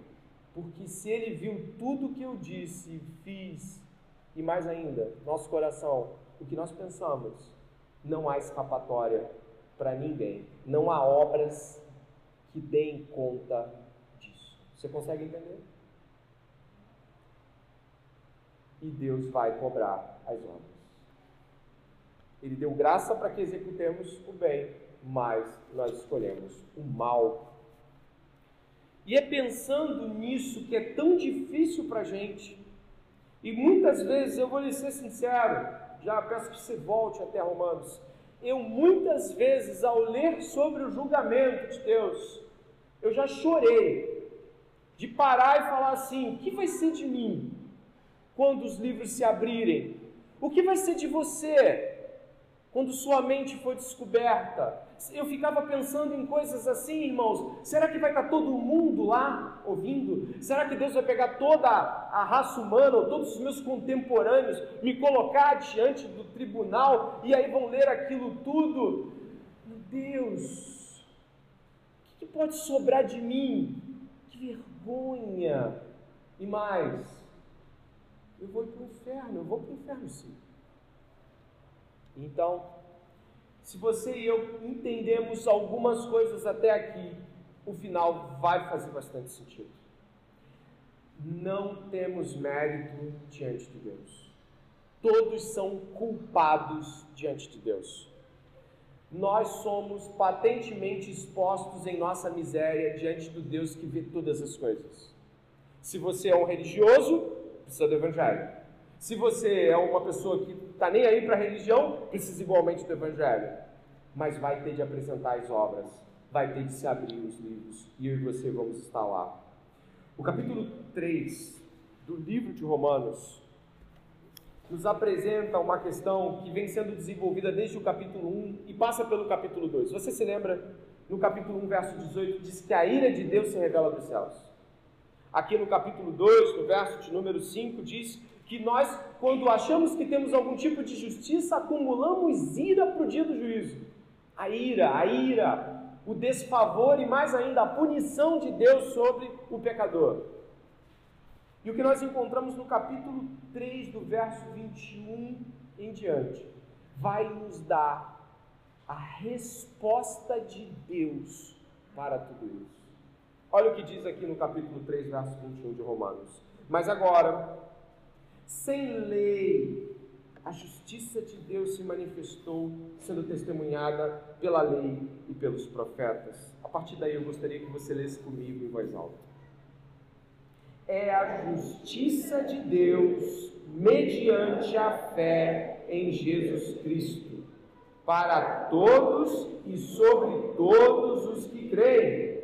porque se ele viu tudo que eu disse, fiz e mais ainda, nosso coração, o que nós pensamos, não há escapatória para ninguém. Não há obras que deem conta disso. Você consegue entender? E Deus vai cobrar as obras. Ele deu graça para que executemos o bem, mas nós escolhemos o mal. E é pensando nisso que é tão difícil para a gente. E muitas vezes, eu vou lhe ser sincero, já peço que você volte até Romanos. Eu muitas vezes, ao ler sobre o julgamento de Deus, eu já chorei de parar e falar assim: o que vai ser de mim quando os livros se abrirem? O que vai ser de você quando sua mente foi descoberta. Eu ficava pensando em coisas assim, irmãos. Será que vai estar todo mundo lá ouvindo? Será que Deus vai pegar toda a raça humana, ou todos os meus contemporâneos, me colocar diante do tribunal e aí vão ler aquilo tudo? Meu Deus, o que pode sobrar de mim? Que vergonha! E mais, eu vou para o inferno, eu vou para o inferno sim. Então, se você e eu entendemos algumas coisas até aqui, o final vai fazer bastante sentido. Não temos mérito diante de Deus. Todos são culpados diante de Deus. Nós somos patentemente expostos em nossa miséria diante do Deus que vê todas as coisas. Se você é um religioso, precisa do Evangelho. Se você é uma pessoa que está nem aí para a religião, precisa igualmente do Evangelho. Mas vai ter de apresentar as obras, vai ter de se abrir os livros, e eu e você vamos estar lá. O capítulo 3 do livro de Romanos nos apresenta uma questão que vem sendo desenvolvida desde o capítulo 1 e passa pelo capítulo 2. Você se lembra? No capítulo 1, verso 18, diz que a ira de Deus se revela dos céus. Aqui no capítulo 2, no verso de número 5, diz que nós, quando achamos que temos algum tipo de justiça, acumulamos ira para o dia do juízo. A ira, a ira, o desfavor e mais ainda a punição de Deus sobre o pecador. E o que nós encontramos no capítulo 3, do verso 21 em diante, vai nos dar a resposta de Deus para tudo isso. Olha o que diz aqui no capítulo 3, verso 21 de Romanos. Mas agora, sem lei, a justiça de Deus se manifestou, sendo testemunhada pela lei e pelos profetas. A partir daí eu gostaria que você lesse comigo em voz alta. É a justiça de Deus mediante a fé em Jesus Cristo, para todos e sobre todos os que creem,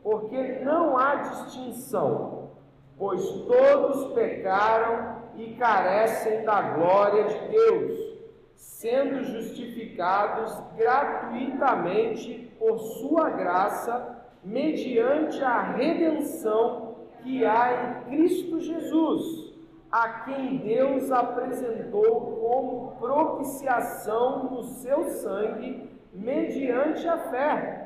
porque não há distinção, pois todos pecaram e carecem da glória de Deus, sendo justificados gratuitamente por Sua graça, mediante a redenção que há em Cristo Jesus, a quem Deus apresentou como propiciação no seu sangue, mediante a fé.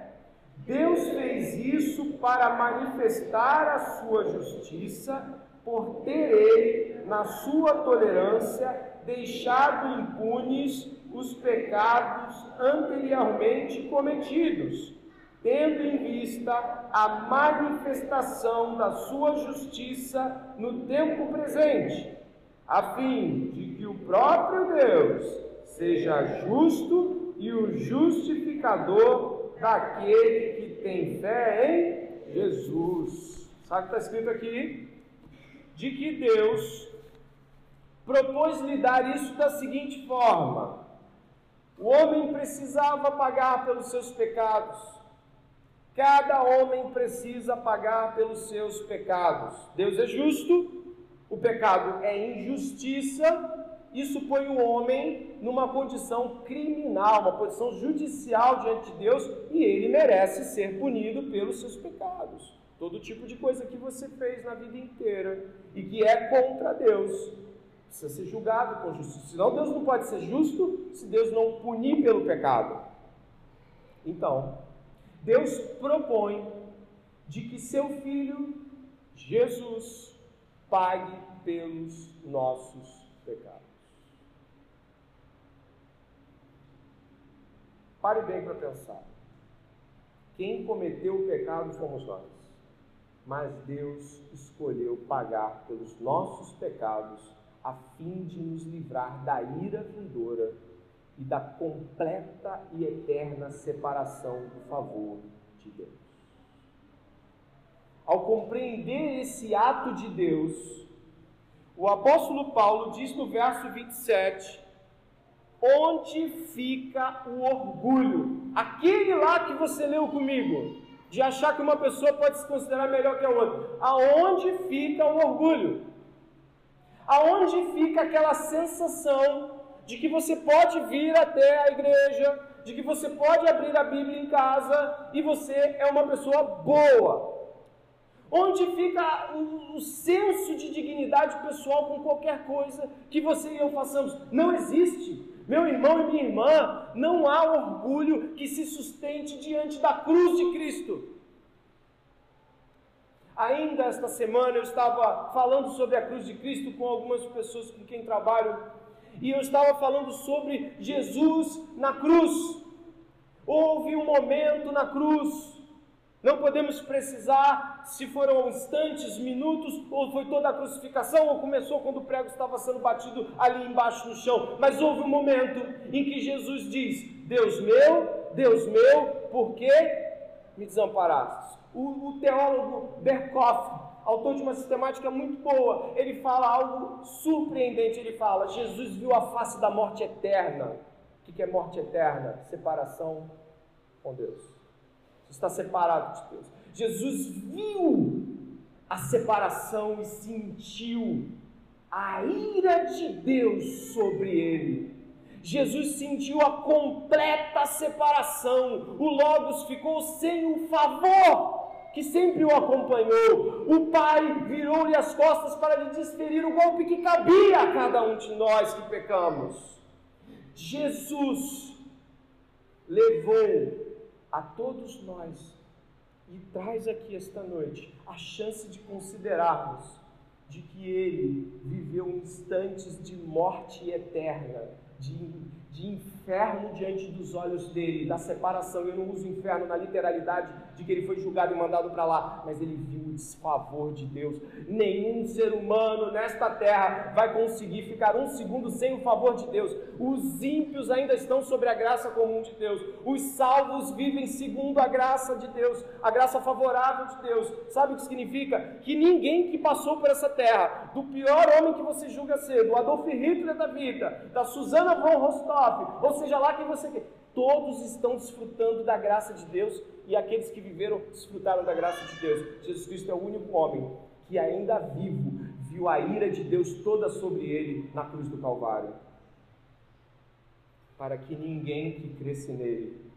Deus fez isso para manifestar a sua justiça por ter ele, na sua tolerância, deixado impunes os pecados anteriormente cometidos, tendo em vista a manifestação da sua justiça no tempo presente, a fim de que o próprio Deus seja justo e o justificador daquele que tem fé em Jesus. Sabe o que está escrito aqui? de que Deus propôs lhe dar isso da seguinte forma: o homem precisava pagar pelos seus pecados. Cada homem precisa pagar pelos seus pecados. Deus é justo, o pecado é injustiça, isso põe o homem numa condição criminal, uma posição judicial diante de Deus, e ele merece ser punido pelos seus pecados. Todo tipo de coisa que você fez na vida inteira e que é contra Deus precisa ser julgado com justiça. Senão Deus não pode ser justo se Deus não punir pelo pecado. Então, Deus propõe de que seu filho Jesus pague pelos nossos pecados. Pare bem para pensar. Quem cometeu o pecado fomos nós. Mas Deus escolheu pagar pelos nossos pecados a fim de nos livrar da ira vindoura e da completa e eterna separação do favor de Deus. Ao compreender esse ato de Deus, o apóstolo Paulo diz no verso 27 Onde fica o orgulho? Aquele lá que você leu comigo, de achar que uma pessoa pode se considerar melhor que a outra. Aonde fica o orgulho? Aonde fica aquela sensação de que você pode vir até a igreja, de que você pode abrir a Bíblia em casa e você é uma pessoa boa? Onde fica o, o senso de dignidade pessoal com qualquer coisa que você e eu façamos? Não existe. Meu irmão e minha irmã, não há orgulho que se sustente diante da cruz de Cristo. Ainda esta semana eu estava falando sobre a cruz de Cristo com algumas pessoas com quem trabalho, e eu estava falando sobre Jesus na cruz. Houve um momento na cruz não podemos precisar se foram instantes, minutos, ou foi toda a crucificação, ou começou quando o prego estava sendo batido ali embaixo no chão. Mas houve um momento em que Jesus diz: Deus meu, Deus meu, por que me desamparaste? O, o teólogo Berkoff, autor de uma sistemática muito boa, ele fala algo surpreendente. Ele fala: Jesus viu a face da morte eterna. O que é morte eterna? Separação com Deus está separado de Deus. Jesus viu a separação e sentiu a ira de Deus sobre ele. Jesus sentiu a completa separação. O Logos ficou sem o favor que sempre o acompanhou. O Pai virou-lhe as costas para lhe desferir o golpe que cabia a cada um de nós que pecamos. Jesus levou a todos nós e traz aqui esta noite a chance de considerarmos de que ele viveu instantes de morte eterna, de, de diante dos olhos dele, da separação. Eu não uso inferno na literalidade de que ele foi julgado e mandado para lá, mas ele viu o desfavor de Deus. Nenhum ser humano nesta terra vai conseguir ficar um segundo sem o favor de Deus. Os ímpios ainda estão sobre a graça comum de Deus. Os salvos vivem segundo a graça de Deus, a graça favorável de Deus. Sabe o que significa? Que ninguém que passou por essa terra, do pior homem que você julga ser, do Adolf Hitler da vida, da Susana von Rostov, ou seja lá quem você quer, todos estão desfrutando da graça de Deus e aqueles que viveram desfrutaram da graça de Deus. Jesus Cristo é o único homem que, ainda vivo, viu a ira de Deus toda sobre ele na cruz do Calvário. Para que ninguém que cresce nele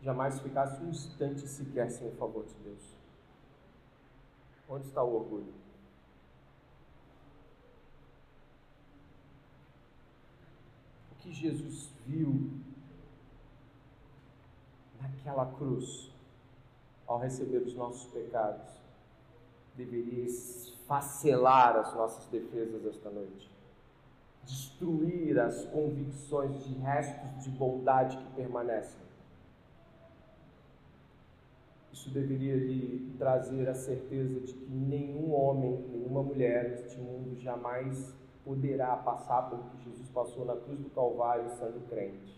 jamais ficasse um instante sequer sem o favor de Deus. Onde está o orgulho? O que Jesus viu naquela cruz ao receber os nossos pecados, deveria esfacelar as nossas defesas esta noite, destruir as convicções de restos de bondade que permanecem. Isso deveria lhe trazer a certeza de que nenhum homem, nenhuma mulher neste mundo jamais poderá passar pelo que Jesus passou na cruz do Calvário sendo crente.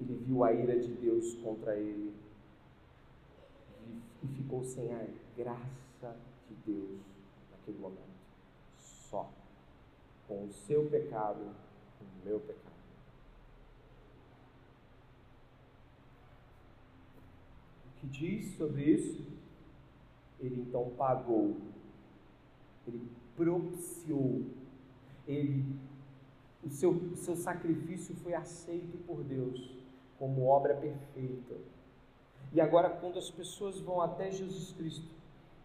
Ele viu a ira de Deus contra ele e ficou sem a graça de Deus naquele momento. Só. Com o seu pecado, o meu pecado. O que diz sobre isso? Ele então pagou, ele propiciou, ele, o, seu, o seu sacrifício foi aceito por Deus como obra perfeita. E agora, quando as pessoas vão até Jesus Cristo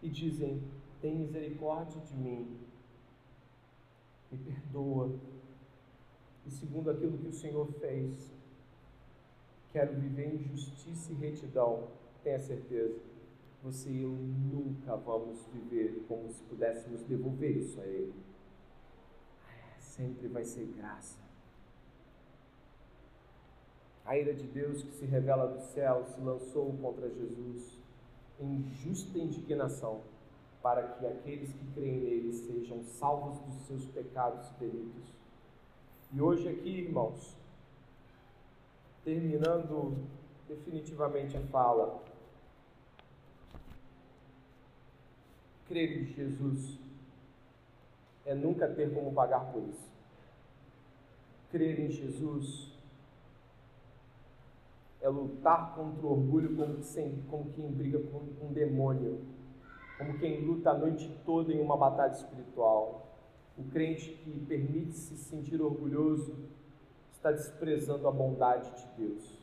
e dizem: Tem misericórdia de mim, me perdoa, e segundo aquilo que o Senhor fez, quero viver em justiça e retidão, tenha certeza, você e eu nunca vamos viver como se pudéssemos devolver isso a Ele. sempre vai ser graça. A ira de Deus que se revela do céu se lançou contra Jesus em justa indignação, para que aqueles que creem nele sejam salvos dos seus pecados e delitos. E hoje aqui, irmãos, terminando definitivamente a fala, crer em Jesus é nunca ter como pagar por isso. Crer em Jesus é lutar contra o orgulho como, sem, como quem briga com um demônio, como quem luta a noite toda em uma batalha espiritual. O crente que permite se sentir orgulhoso está desprezando a bondade de Deus.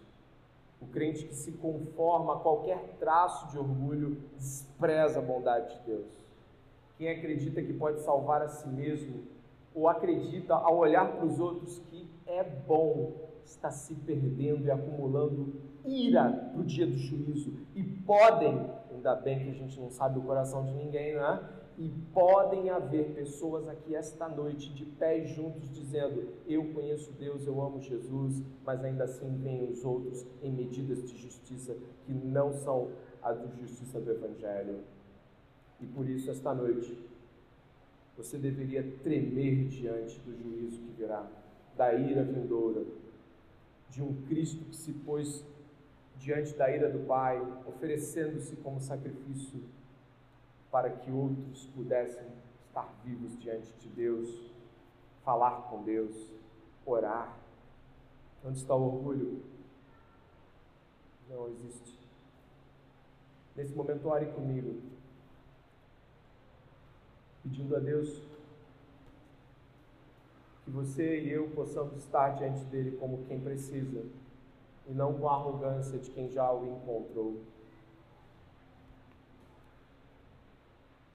O crente que se conforma a qualquer traço de orgulho despreza a bondade de Deus. Quem acredita que pode salvar a si mesmo, ou acredita ao olhar para os outros que é bom, está se perdendo e acumulando ira para o dia do juízo. E podem, ainda bem que a gente não sabe o coração de ninguém, não é? E podem haver pessoas aqui esta noite de pés juntos dizendo: Eu conheço Deus, eu amo Jesus, mas ainda assim vêm os outros em medidas de justiça que não são a de justiça do Evangelho. E por isso, esta noite, você deveria tremer diante do juízo que virá, da ira vindoura, de um Cristo que se pôs diante da ira do Pai, oferecendo-se como sacrifício para que outros pudessem estar vivos diante de Deus, falar com Deus, orar. Onde está o orgulho? Não existe. Nesse momento, ore comigo, pedindo a Deus que você e eu possamos estar diante dele como quem precisa e não com a arrogância de quem já o encontrou.